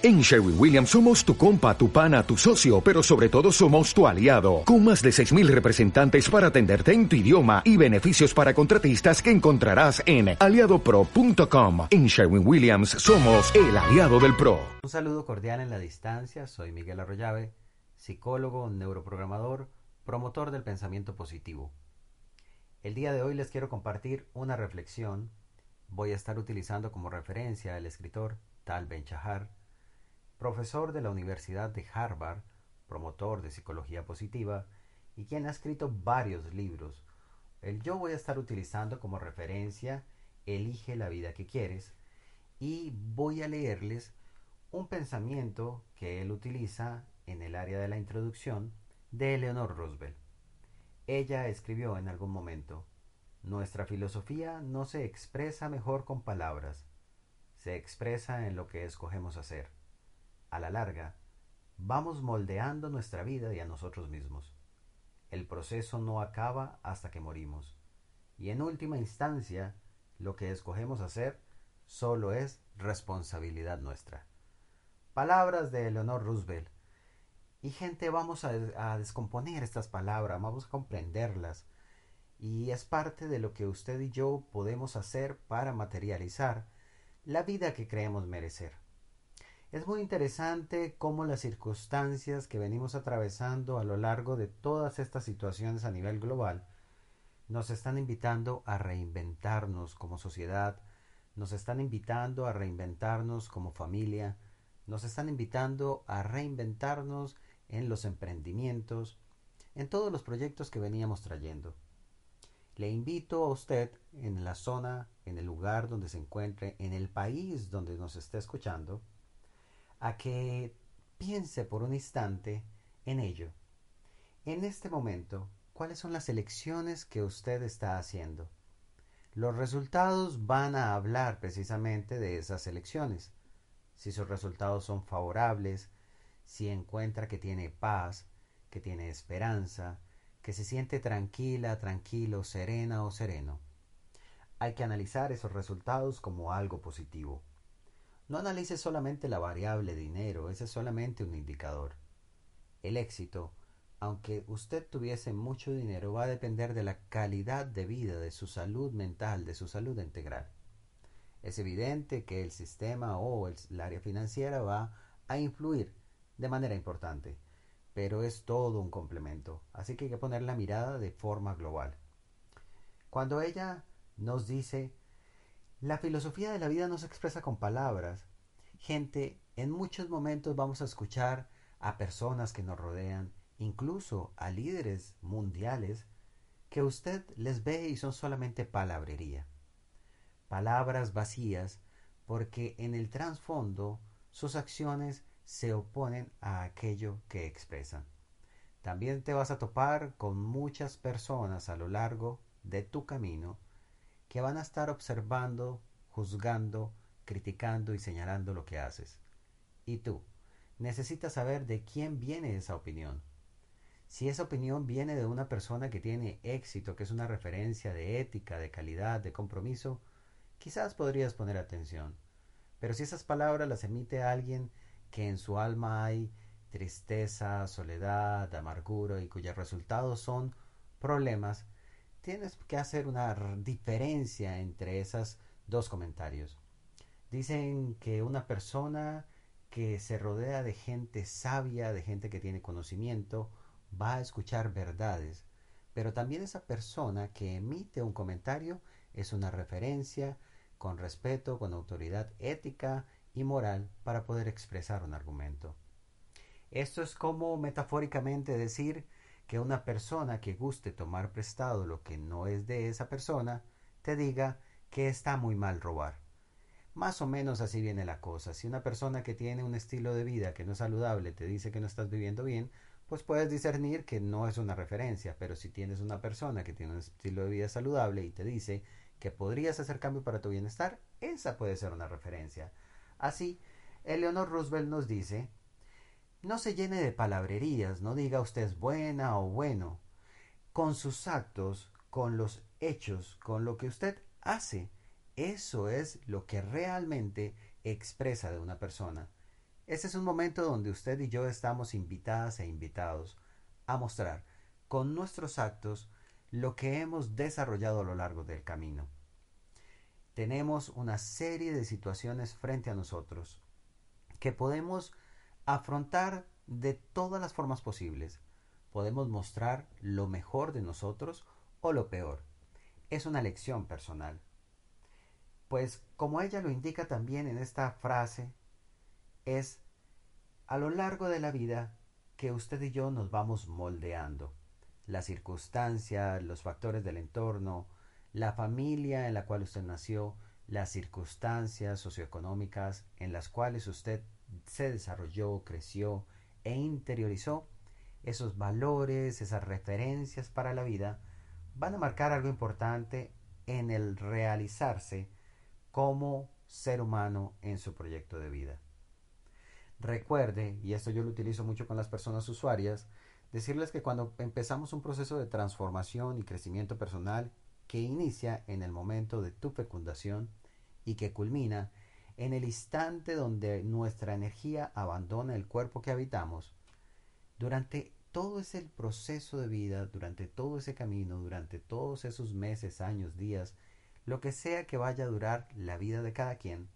En Sherwin Williams somos tu compa, tu pana, tu socio, pero sobre todo somos tu aliado, con más de 6.000 representantes para atenderte en tu idioma y beneficios para contratistas que encontrarás en aliadopro.com. En Sherwin Williams somos el aliado del PRO. Un saludo cordial en la distancia, soy Miguel Arroyave, psicólogo, neuroprogramador, promotor del pensamiento positivo. El día de hoy les quiero compartir una reflexión. Voy a estar utilizando como referencia al escritor Tal Ben Shahar, profesor de la Universidad de Harvard, promotor de psicología positiva y quien ha escrito varios libros. El yo voy a estar utilizando como referencia Elige la vida que quieres y voy a leerles un pensamiento que él utiliza en el área de la introducción de Eleanor Roosevelt. Ella escribió en algún momento, Nuestra filosofía no se expresa mejor con palabras, se expresa en lo que escogemos hacer a la larga, vamos moldeando nuestra vida y a nosotros mismos. El proceso no acaba hasta que morimos. Y en última instancia, lo que escogemos hacer solo es responsabilidad nuestra. Palabras de Eleanor Roosevelt. Y gente, vamos a, a, descomponer estas palabras, vamos a comprenderlas. Y es parte de lo que usted y yo podemos hacer para materializar la vida que creemos merecer. Es muy interesante cómo las circunstancias que venimos atravesando a lo largo de todas estas situaciones a nivel global nos están invitando a reinventarnos como sociedad, nos están invitando a reinventarnos como familia, nos están invitando a reinventarnos en los emprendimientos, en todos los proyectos que veníamos trayendo. Le invito a usted en la zona, en el lugar donde se encuentre, en el país donde nos esté escuchando, a que piense por un instante en ello. En este momento, ¿cuáles son las elecciones que usted está haciendo? Los resultados van a hablar precisamente de esas elecciones. Si sus resultados son favorables, si encuentra que tiene paz, que tiene esperanza, que se siente tranquila, tranquilo, serena o sereno. Hay que analizar esos resultados como algo positivo. No analice solamente la variable dinero, ese es solamente un indicador. El éxito, aunque usted tuviese mucho dinero, va a depender de la calidad de vida, de su salud mental, de su salud integral. Es evidente que el sistema o el, área financiera va a influir de manera importante, pero es todo un complemento, así que hay que poner la mirada de forma global. Cuando ella nos dice la filosofía de la vida no se expresa con palabras. Gente, en muchos momentos vamos a escuchar a personas que nos rodean, incluso a líderes mundiales, que usted les ve y son solamente palabrería. Palabras vacías porque en el trasfondo sus acciones se oponen a aquello que expresan. También te vas a topar con muchas personas a lo largo de tu camino que van a estar observando, juzgando, criticando y señalando lo que haces. Y tú, necesitas saber de quién viene esa opinión. Si esa opinión viene de una persona que tiene éxito, que es una referencia de ética, de calidad, de compromiso, quizás podrías poner atención. Pero si esas palabras las emite alguien que en su alma hay tristeza, soledad, amargura y cuyos resultados son problemas, tienes que hacer una diferencia entre esos dos comentarios. Dicen que una persona que se rodea de gente sabia, de gente que tiene conocimiento, va a escuchar verdades, pero también esa persona que emite un comentario es una referencia con respeto, con autoridad ética y moral para poder expresar un argumento. Esto es como metafóricamente decir que una persona que guste tomar prestado lo que no es de esa persona te diga que está muy mal robar. Más o menos así viene la cosa. Si una persona que tiene un estilo de vida que no es saludable te dice que no estás viviendo bien, pues puedes discernir que no es una referencia, pero si tienes una persona que tiene un estilo de vida saludable y te dice que podrías hacer cambio para tu bienestar, esa puede ser una referencia. Así, Eleanor Roosevelt nos dice no se llene de palabrerías, no diga usted buena o bueno. Con sus actos, con los hechos, con lo que usted hace, eso es lo que realmente expresa de una persona. Este es un momento donde usted y yo estamos invitadas e invitados a mostrar con nuestros actos lo que hemos desarrollado a lo largo del camino. Tenemos una serie de situaciones frente a nosotros que podemos afrontar de todas las formas posibles. Podemos mostrar lo mejor de nosotros o lo peor. Es una lección personal. Pues como ella lo indica también en esta frase, es a lo largo de la vida que usted y yo nos vamos moldeando las circunstancias, los factores del entorno, la familia en la cual usted nació, las circunstancias socioeconómicas en las cuales usted se desarrolló, creció e interiorizó, esos valores, esas referencias para la vida, van a marcar algo importante en el realizarse como ser humano en su proyecto de vida. Recuerde, y esto yo lo utilizo mucho con las personas usuarias, decirles que cuando empezamos un proceso de transformación y crecimiento personal que inicia en el momento de tu fecundación y que culmina en el instante donde nuestra energía abandona el cuerpo que habitamos, durante todo ese proceso de vida, durante todo ese camino, durante todos esos meses, años, días, lo que sea que vaya a durar la vida de cada quien,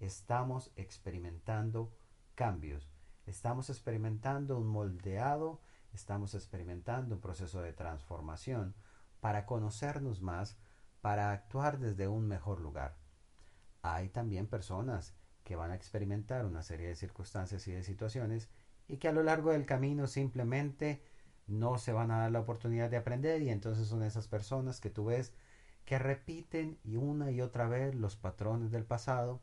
estamos experimentando cambios, estamos experimentando un moldeado estamos experimentando un proceso de transformación para conocernos más, para actuar desde un mejor lugar. Hay también personas que van a experimentar una serie de circunstancias y de situaciones y que a lo largo del camino simplemente no se van a dar la oportunidad de aprender y entonces son esas personas que tú ves que repiten y una y otra vez los patrones del pasado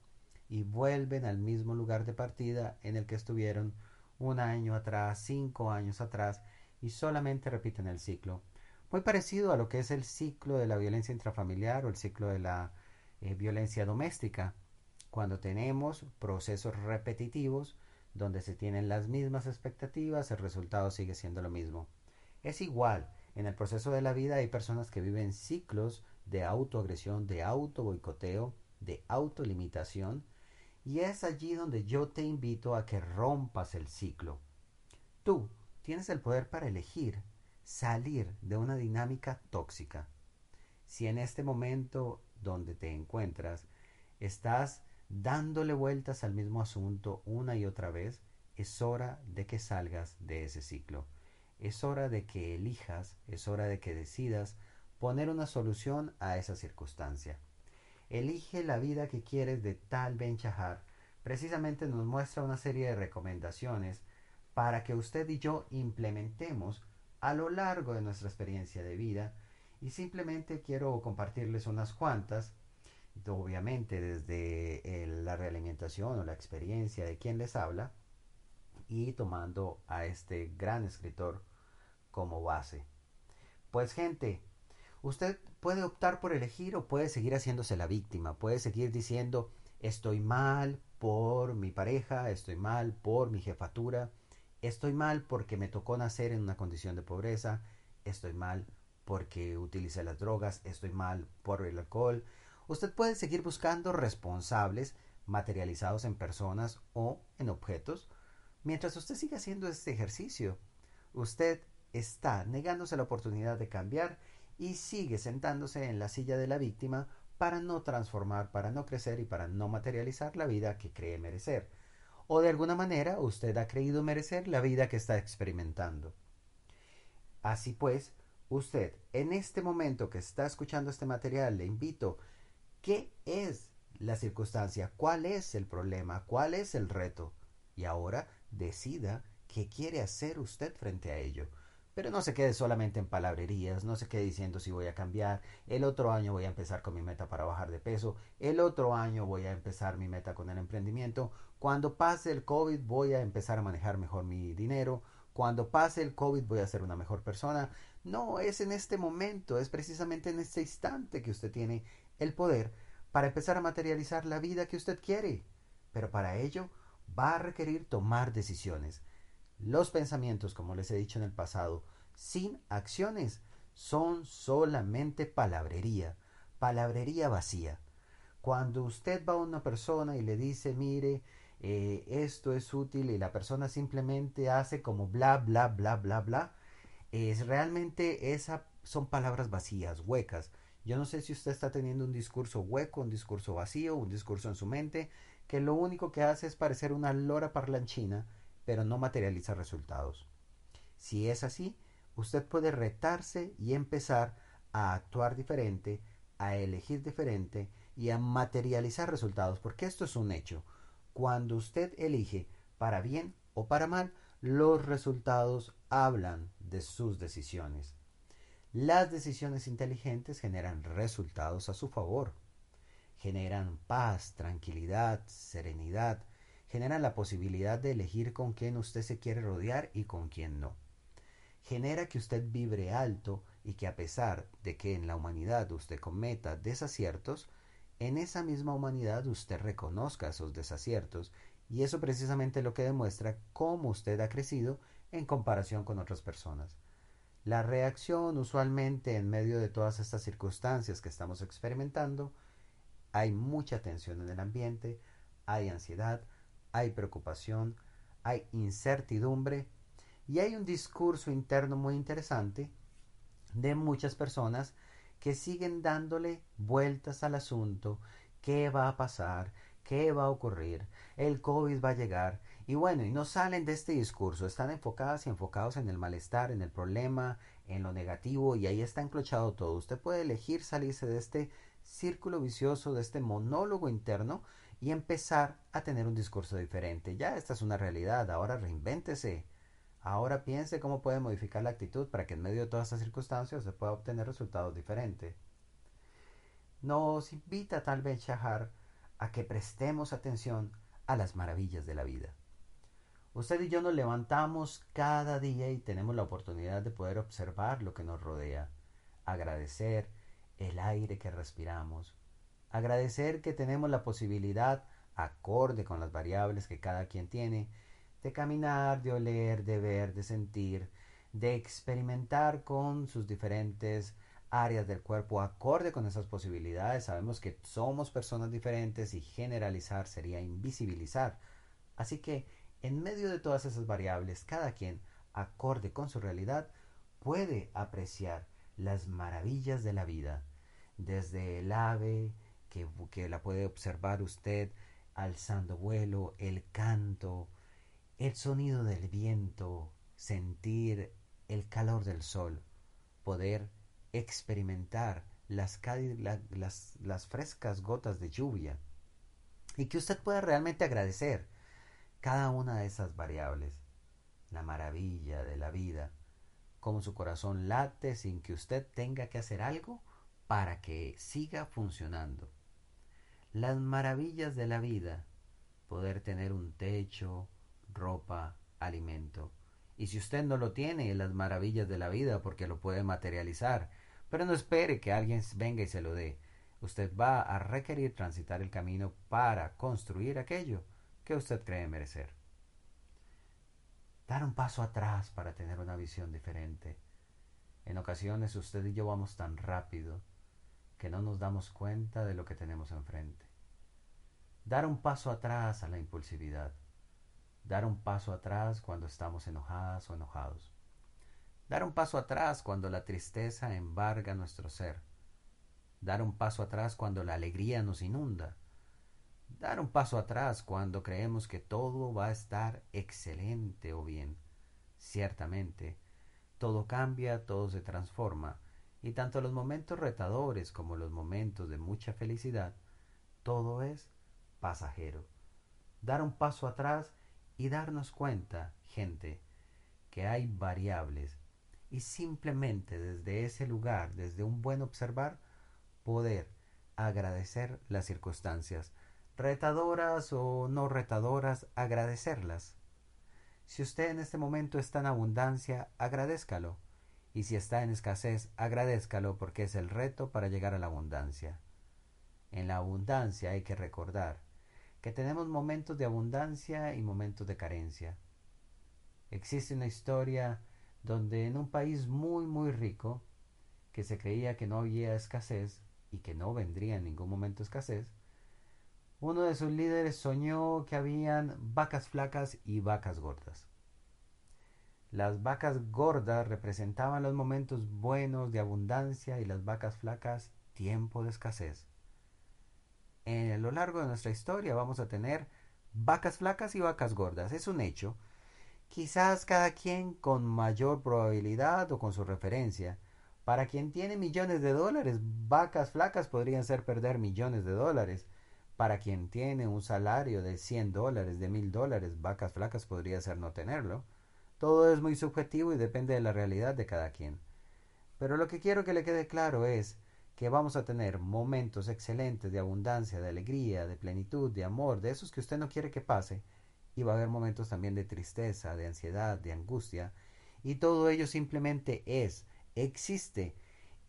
y vuelven al mismo lugar de partida en el que estuvieron un año atrás, cinco años atrás, y solamente repiten el ciclo. Muy parecido a lo que es el ciclo de la violencia intrafamiliar o el ciclo de la eh, violencia doméstica, cuando tenemos procesos repetitivos donde se tienen las mismas expectativas, el resultado sigue siendo lo mismo. Es igual, en el proceso de la vida hay personas que viven ciclos de autoagresión, de auto boicoteo, de autolimitación, y es allí donde yo te invito a que rompas el ciclo. Tú tienes el poder para elegir salir de una dinámica tóxica. Si en este momento donde te encuentras estás dándole vueltas al mismo asunto una y otra vez, es hora de que salgas de ese ciclo. Es hora de que elijas, es hora de que decidas poner una solución a esa circunstancia. Elige la vida que quieres de tal Ben Chahar. Precisamente nos muestra una serie de recomendaciones para que usted y yo implementemos a lo largo de nuestra experiencia de vida y simplemente quiero compartirles unas cuantas, obviamente desde la realimentación o la experiencia de quien les habla y tomando a este gran escritor como base. Pues gente, Usted puede optar por elegir o puede seguir haciéndose la víctima, puede seguir diciendo estoy mal por mi pareja, estoy mal por mi jefatura, estoy mal porque me tocó nacer en una condición de pobreza, estoy mal porque utilicé las drogas, estoy mal por el alcohol. Usted puede seguir buscando responsables materializados en personas o en objetos. Mientras usted siga haciendo este ejercicio, usted está negándose la oportunidad de cambiar y sigue sentándose en la silla de la víctima para no transformar, para no crecer y para no materializar la vida que cree merecer. O de alguna manera usted ha creído merecer la vida que está experimentando. Así pues, usted en este momento que está escuchando este material le invito, ¿qué es la circunstancia? ¿Cuál es el problema? ¿Cuál es el reto? Y ahora decida qué quiere hacer usted frente a ello. Pero no se quede solamente en palabrerías, no se quede diciendo si voy a cambiar, el otro año voy a empezar con mi meta para bajar de peso, el otro año voy a empezar mi meta con el emprendimiento, cuando pase el COVID voy a empezar a manejar mejor mi dinero, cuando pase el COVID voy a ser una mejor persona. No, es en este momento, es precisamente en este instante que usted tiene el poder para empezar a materializar la vida que usted quiere. Pero para ello va a requerir tomar decisiones. Los pensamientos, como les he dicho en el pasado, sin acciones, son solamente palabrería, palabrería vacía. Cuando usted va a una persona y le dice, mire, eh, esto es útil y la persona simplemente hace como bla, bla, bla, bla, bla, es realmente esa son palabras vacías, huecas. Yo no sé si usted está teniendo un discurso hueco, un discurso vacío, un discurso en su mente, que lo único que hace es parecer una lora parlanchina, pero no materializa resultados. Si es así, usted puede retarse y empezar a actuar diferente, a elegir diferente y a materializar resultados, porque esto es un hecho. Cuando usted elige para bien o para mal, los resultados hablan de sus decisiones. Las decisiones inteligentes generan resultados a su favor, generan paz, tranquilidad, serenidad, generan la posibilidad de elegir con quién usted se quiere rodear y con quién no. Genera que usted vibre alto y que a pesar de que en la humanidad usted cometa desaciertos, en esa misma humanidad usted reconozca esos desaciertos y eso precisamente lo que demuestra cómo usted ha crecido en comparación con otras personas. La reacción usualmente en medio de todas estas circunstancias que estamos experimentando, hay mucha tensión en el ambiente, hay ansiedad, hay preocupación, hay incertidumbre y hay un discurso interno muy interesante de muchas personas que siguen dándole vueltas al asunto, qué va a pasar, qué va a ocurrir, el COVID va a llegar, y bueno, y no salen de este discurso, están enfocadas y enfocados en el malestar, en el problema, en lo negativo, y ahí está enclochado todo. Usted puede elegir salirse de este círculo vicioso, de este monólogo interno, y empezar a tener un discurso diferente. Ya esta es una realidad, ahora reinvéntese. Ahora piense cómo puede modificar la actitud para que en medio de todas estas circunstancias se pueda obtener resultados diferentes. Nos invita tal vez Shahar a que prestemos atención a las maravillas de la vida. Usted y yo nos levantamos cada día y tenemos la oportunidad de poder observar lo que nos rodea, agradecer el aire que respiramos, agradecer que tenemos la posibilidad, acorde con las variables que cada quien tiene, de caminar, de oler, de ver, de sentir, de experimentar con sus diferentes áreas del cuerpo acorde con esas posibilidades. Sabemos que somos personas diferentes y generalizar sería invisibilizar. Así que en medio de todas esas variables, cada quien, acorde con su realidad, puede apreciar las maravillas de la vida, desde el ave, que, que la puede observar usted alzando vuelo, el canto, el sonido del viento, sentir el calor del sol, poder experimentar las, las, las frescas gotas de lluvia y que usted pueda realmente agradecer cada una de esas variables, la maravilla de la vida, como su corazón late sin que usted tenga que hacer algo para que siga funcionando. Las maravillas de la vida, poder tener un techo, ropa, alimento. Y si usted no lo tiene, las maravillas de la vida porque lo puede materializar pero no espere que alguien venga y se lo dé. Usted va a requerir transitar el camino para construir aquello que usted cree merecer. Dar un paso atrás para tener una visión diferente. En ocasiones usted y yo vamos tan rápido que no nos damos cuenta de lo que tenemos enfrente. Dar un paso atrás a la impulsividad. Dar un paso atrás cuando estamos enojadas o enojados. Dar un paso atrás cuando la tristeza embarga nuestro ser. Dar un paso atrás cuando la alegría nos inunda. Dar un paso atrás cuando creemos que todo va a estar excelente o bien. Ciertamente, todo cambia, todo se transforma, y tanto los momentos retadores como los momentos de mucha felicidad, todo es pasajero. Dar un paso atrás y darnos cuenta, gente, que hay variables y simplemente desde ese lugar, desde un buen observar, poder agradecer las circunstancias, retadoras o no retadoras, agradecerlas. Si usted en este momento está en abundancia, agradézcalo. Y si está en escasez, agradézcalo porque es el reto para llegar a la abundancia. En la abundancia hay que recordar que tenemos momentos de abundancia y momentos de carencia. Existe una historia donde en un país muy muy rico, que se creía que no había escasez y que no vendría en ningún momento escasez, Uno de sus líderes soñó que habían vacas flacas y vacas gordas. Las vacas gordas representaban los momentos buenos de abundancia y las vacas flacas tiempo de escasez. En lo largo de nuestra historia vamos a tener vacas flacas y vacas gordas, es un hecho. Quizás cada quien con mayor probabilidad o con su referencia. Para quien tiene millones de dólares, vacas flacas podrían ser perder millones de dólares. Para quien tiene un salario de 100 dólares, de 1000 dólares, vacas flacas podría ser no tenerlo. Todo es muy subjetivo y depende de la realidad de cada quien. Pero lo que quiero que le quede claro es que vamos a tener momentos excelentes de abundancia, de alegría, de plenitud, de amor, de esos que usted no quiere que pase, y va a haber momentos también de tristeza, de ansiedad, de angustia, y todo ello simplemente es, existe,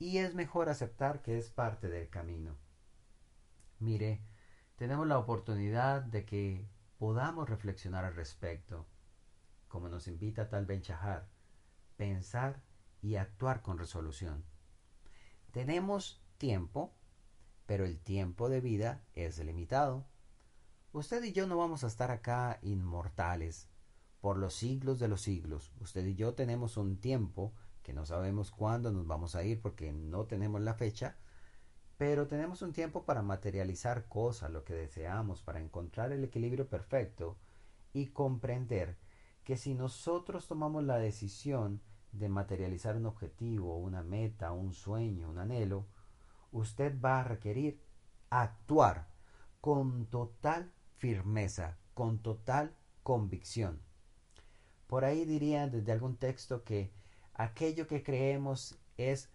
y es mejor aceptar que es parte del camino. Mire, tenemos la oportunidad de que podamos reflexionar al respecto como nos invita tal Ben pensar y actuar con resolución. Tenemos tiempo, pero el tiempo de vida es limitado. Usted y yo no vamos a estar acá inmortales por los siglos de los siglos. Usted y yo tenemos un tiempo que no sabemos cuándo nos vamos a ir porque no tenemos la fecha, pero tenemos un tiempo para materializar cosas, lo que deseamos, para encontrar el equilibrio perfecto y comprender que si nosotros tomamos la decisión de materializar un objetivo, una meta, un sueño, un anhelo, usted va a requerir actuar con total firmeza, con total convicción. Por ahí diría desde algún texto que aquello que creemos es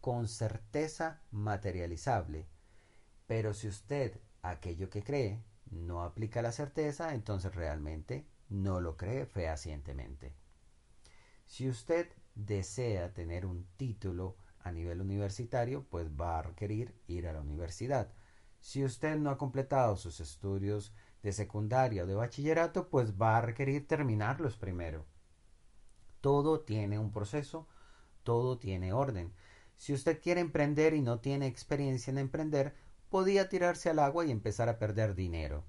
con certeza materializable. Pero si usted aquello que cree no aplica la certeza, entonces realmente no lo cree fehacientemente. Si usted desea tener un título a nivel universitario, pues va a requerir ir a la universidad. Si usted no ha completado sus estudios de secundaria o de bachillerato, pues va a requerir terminarlos primero. Todo tiene un proceso, todo tiene orden. Si usted quiere emprender y no tiene experiencia en emprender, podría tirarse al agua y empezar a perder dinero.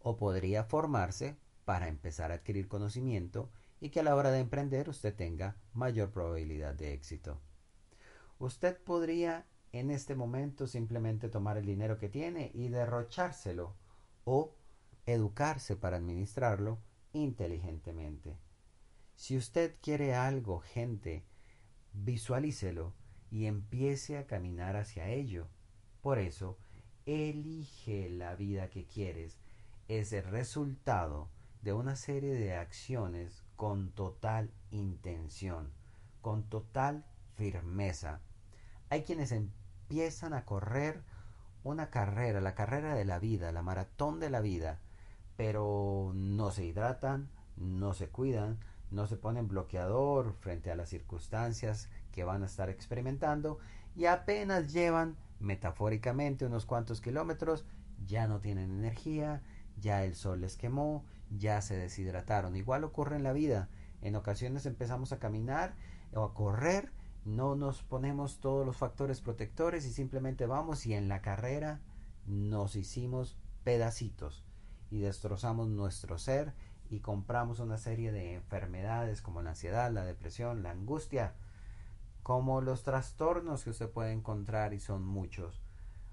O podría formarse para empezar a adquirir conocimiento y que a la hora de emprender usted tenga mayor probabilidad de éxito. Usted podría en este momento simplemente tomar el dinero que tiene y derrochárselo o educarse para administrarlo inteligentemente. Si usted quiere algo, gente, visualícelo y empiece a caminar hacia ello. Por eso, elige la vida que quieres. Es el resultado de una serie de acciones con total intención, con total firmeza. Hay quienes empiezan a correr una carrera, la carrera de la vida, la maratón de la vida, pero no se hidratan, no se cuidan, no se ponen bloqueador frente a las circunstancias que van a estar experimentando y apenas llevan metafóricamente unos cuantos kilómetros, ya no tienen energía, ya el sol les quemó, ya se deshidrataron. Igual ocurre en la vida. En ocasiones empezamos a caminar o a correr, no nos ponemos todos los factores protectores y simplemente vamos y en la carrera nos hicimos pedacitos y destrozamos nuestro ser y compramos una serie de enfermedades como la ansiedad, la depresión, la angustia, como los trastornos que usted puede encontrar y son muchos.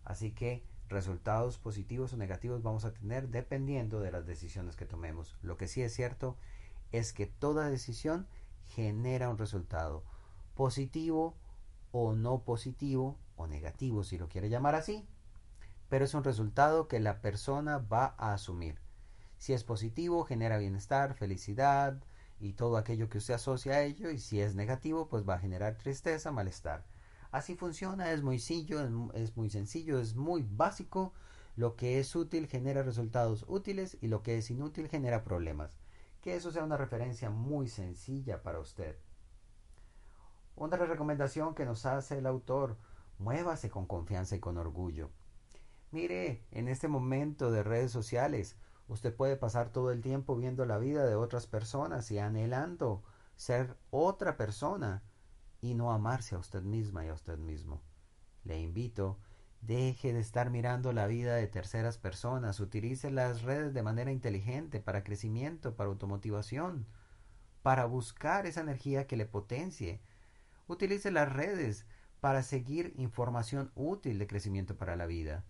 Así que resultados positivos o negativos vamos a tener dependiendo de las decisiones que tomemos. Lo que sí es cierto es que toda decisión genera un resultado positivo o no positivo o negativo si lo quiere llamar así, pero es un resultado que la persona va a asumir. Si es positivo, genera bienestar, felicidad y todo aquello que usted asocia a ello, y si es negativo, pues va a generar tristeza, malestar. Así funciona, es muy sencillo, es muy sencillo, es muy básico. Lo que es útil genera resultados útiles y lo que es inútil genera problemas. Que eso sea una referencia muy sencilla para usted. Otra recomendación que nos hace el autor, muévase con confianza y con orgullo. Mire, en este momento de redes sociales, usted puede pasar todo el tiempo viendo la vida de otras personas y anhelando ser otra persona y no amarse a usted misma y a usted mismo. Le invito Deje de estar mirando la vida de terceras personas. Utilice las redes de manera inteligente para crecimiento, para automotivación, para buscar esa energía que le potencie. Utilice las redes para seguir información útil de crecimiento para la vida.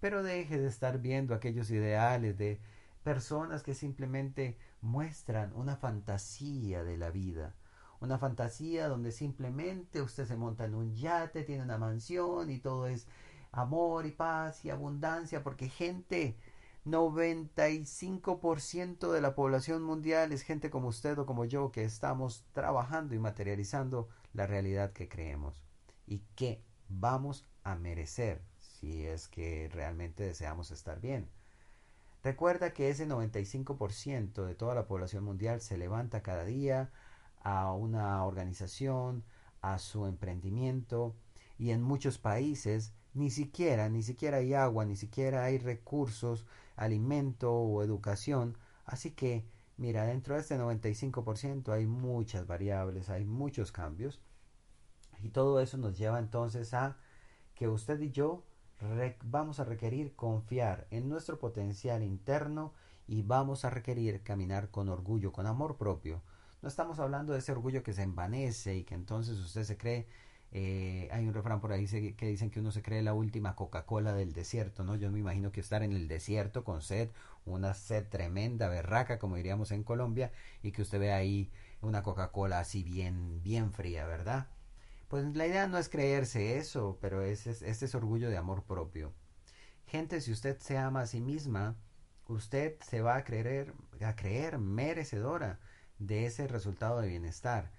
Pero deje de estar viendo aquellos ideales de personas que simplemente muestran una fantasía de la vida. Una fantasía donde simplemente usted se monta en un yate, tiene una mansión y todo es amor y paz y abundancia, porque gente, 95% de la población mundial es gente como usted o como yo que estamos trabajando y materializando la realidad que creemos y que vamos a merecer si es que realmente deseamos estar bien. Recuerda que ese 95% de toda la población mundial se levanta cada día a una organización, a su emprendimiento y en muchos países ni siquiera, ni siquiera hay agua, ni siquiera hay recursos, alimento o educación. Así que, mira, dentro de este 95% hay muchas variables, hay muchos cambios. Y todo eso nos lleva entonces a que usted y yo vamos a requerir confiar en nuestro potencial interno y vamos a requerir caminar con orgullo, con amor propio. No estamos hablando de ese orgullo que se envanece y que entonces usted se cree eh, hay un refrán por ahí que dicen que uno se cree la última Coca-Cola del desierto, ¿no? Yo me imagino que estar en el desierto con sed, una sed tremenda, berraca, como diríamos en Colombia, y que usted ve ahí una Coca-Cola así bien, bien fría, ¿verdad? Pues la idea no es creerse eso, pero es, es, este es orgullo de amor propio. Gente, si usted se ama a sí misma, usted se va a creer, a creer merecedora de ese resultado de bienestar.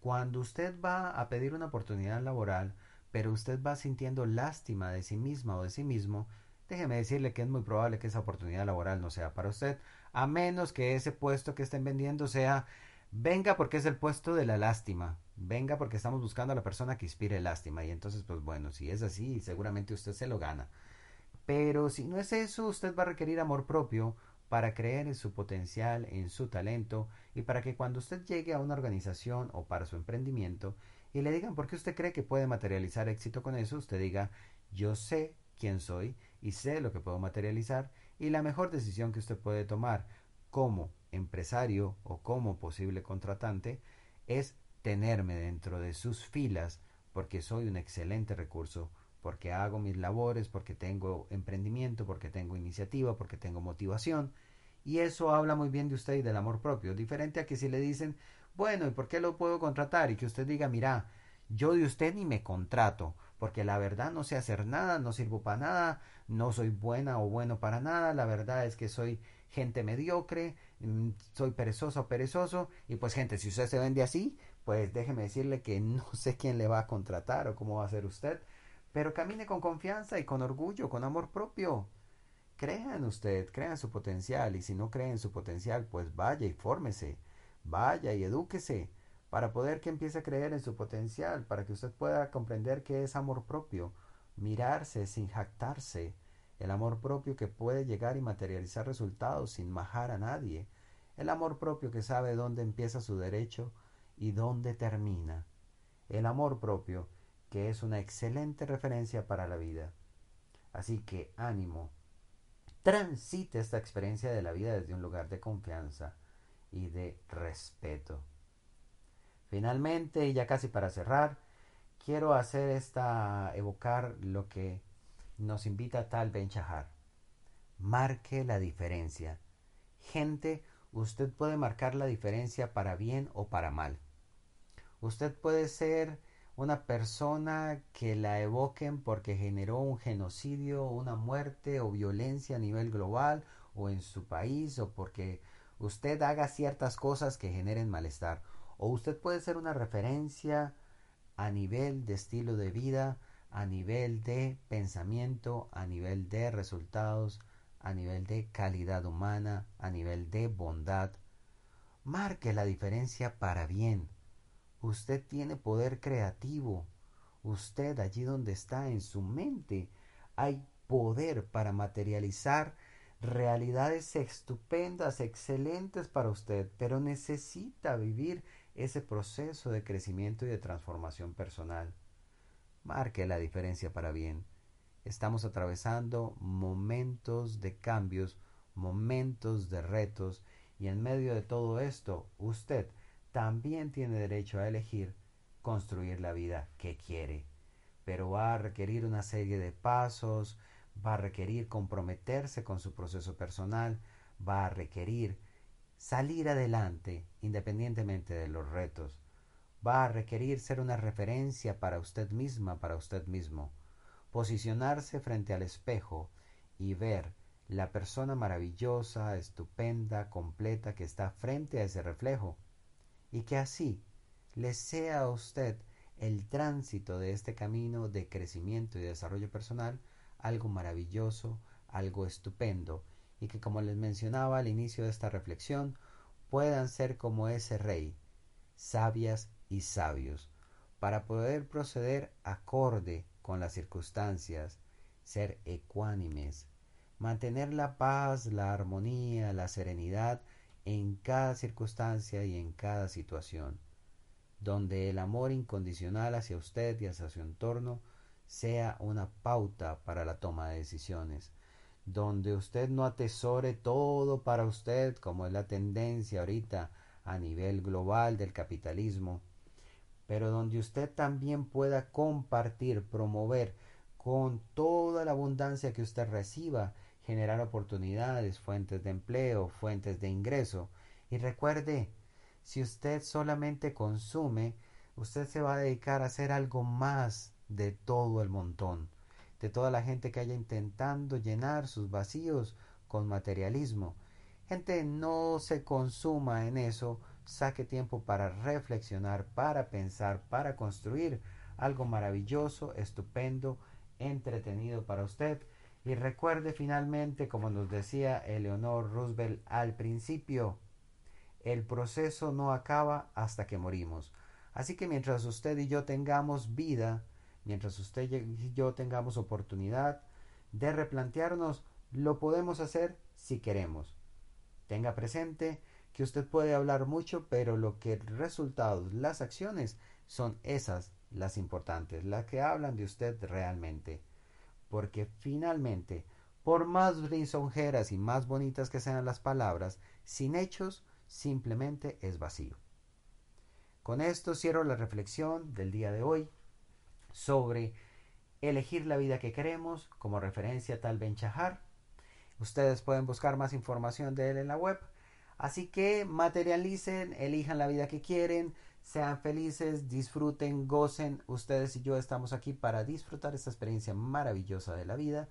Cuando usted va a pedir una oportunidad laboral, pero usted va sintiendo lástima de sí misma o de sí mismo, déjeme decirle que es muy probable que esa oportunidad laboral no sea para usted, a menos que ese puesto que estén vendiendo sea venga porque es el puesto de la lástima, venga porque estamos buscando a la persona que inspire lástima y entonces pues bueno, si es así, seguramente usted se lo gana. Pero si no es eso, usted va a requerir amor propio para creer en su potencial, en su talento y para que cuando usted llegue a una organización o para su emprendimiento y le digan por qué usted cree que puede materializar éxito con eso, usted diga yo sé quién soy y sé lo que puedo materializar y la mejor decisión que usted puede tomar como empresario o como posible contratante es tenerme dentro de sus filas porque soy un excelente recurso, porque hago mis labores, porque tengo emprendimiento, porque tengo iniciativa, porque tengo motivación. Y eso habla muy bien de usted y del amor propio. Diferente a que si le dicen, bueno, ¿y por qué lo puedo contratar? Y que usted diga, mira, yo de usted ni me contrato, porque la verdad no sé hacer nada, no sirvo para nada, no soy buena o bueno para nada, la verdad es que soy gente mediocre, mm, soy perezoso o perezoso, y pues gente, si usted se vende así, pues déjeme decirle que no sé quién le va a contratar o cómo va a ser usted, pero camine con confianza y con orgullo, con amor propio. Crea en usted, crea en su potencial, y si no cree en su potencial, pues vaya y fórmese, vaya y edúquese, para poder que empiece a creer en su potencial, para que usted pueda comprender qué es amor propio, mirarse sin jactarse, el amor propio que puede llegar y materializar resultados sin majar a nadie, el amor propio que sabe dónde empieza su derecho y dónde termina, el amor propio que es una excelente referencia para la vida. Así que ánimo, transite esta experiencia de la vida desde un lugar de confianza y de respeto. Finalmente, y ya casi para cerrar, quiero hacer esta, evocar lo que nos invita tal Ben Shahar. Marque la diferencia. Gente, usted puede marcar la diferencia para bien o para mal. Usted puede ser una persona que la evoquen porque generó un genocidio, una muerte o violencia a nivel global o en su país o porque usted haga ciertas cosas que generen malestar. O usted puede ser una referencia a nivel de estilo de vida, a nivel de pensamiento, a nivel de resultados, a nivel de calidad humana, a nivel de bondad. Marque la diferencia para bien. Usted tiene poder creativo. Usted allí donde está en su mente hay poder para materializar realidades estupendas, excelentes para usted, pero necesita vivir ese proceso de crecimiento y de transformación personal marque la diferencia para bien. estamos atravesando momentos de cambios, momentos de retos y en medio de todo esto usted también tiene derecho a elegir construir la vida que quiere. Pero va a requerir una serie de pasos, va a requerir comprometerse con su proceso personal, va a requerir salir adelante independientemente de los retos, va a requerir ser una referencia para usted misma, para usted mismo, posicionarse frente al espejo y ver la persona maravillosa, estupenda, completa que está frente a ese reflejo, y que así le sea a usted el tránsito de este camino de crecimiento y desarrollo personal algo maravilloso, algo estupendo, y que como les mencionaba al inicio de esta reflexión, puedan ser como ese rey, sabias y sabios, para poder proceder acorde con las circunstancias, ser ecuánimes, mantener la paz, la armonía, la serenidad en cada circunstancia y en cada situación, donde el amor incondicional hacia usted y hacia su entorno sea una pauta para la toma de decisiones, donde usted no atesore todo para usted como es la tendencia ahorita a nivel global del capitalismo, pero donde usted también pueda compartir, promover con toda la abundancia que usted reciba, generar oportunidades, fuentes de empleo, fuentes de ingreso. Y recuerde, si usted solamente consume, usted se va a dedicar a hacer algo más de todo el montón, de toda la gente que haya intentando llenar sus vacíos con materialismo. Gente, no se consuma en eso, saque tiempo para reflexionar, para pensar, para construir algo maravilloso, estupendo, entretenido para usted. Y recuerde finalmente, como nos decía Eleonor Roosevelt al principio, el proceso no acaba hasta que morimos. Así que mientras usted y yo tengamos vida, mientras usted y yo tengamos oportunidad de replantearnos, lo podemos hacer si queremos. Tenga presente que usted puede hablar mucho, pero lo que resultados, las acciones, son esas las importantes, las que hablan de usted realmente. Porque finalmente, por más lisonjeras y más bonitas que sean las palabras, sin hechos simplemente es vacío. Con esto cierro la reflexión del día de hoy sobre elegir la vida que queremos como referencia tal Ben Chahar. Ustedes pueden buscar más información de él en la web. Así que materialicen, elijan la vida que quieren, sean felices, disfruten, gocen. Ustedes y yo estamos aquí para disfrutar esta experiencia maravillosa de la vida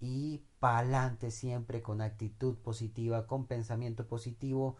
y pa'lante siempre con actitud positiva, con pensamiento positivo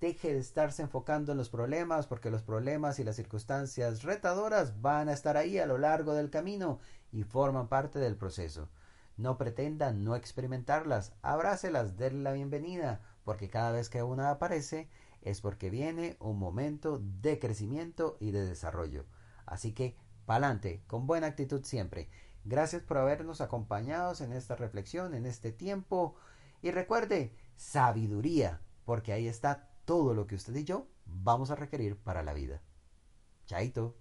deje de estarse enfocando en los problemas porque los problemas y las circunstancias retadoras van a estar ahí a lo largo del camino y forman parte del proceso. No pretenda no experimentarlas, abrácelas, denle la bienvenida, porque cada vez que una aparece es porque viene un momento de crecimiento y de desarrollo. Así que, pa'lante, con buena actitud siempre. Gracias por habernos acompañado en esta reflexión, en este tiempo. Y recuerde, sabiduría, porque ahí está todo lo que usted y yo vamos a requerir para la vida. Chaito.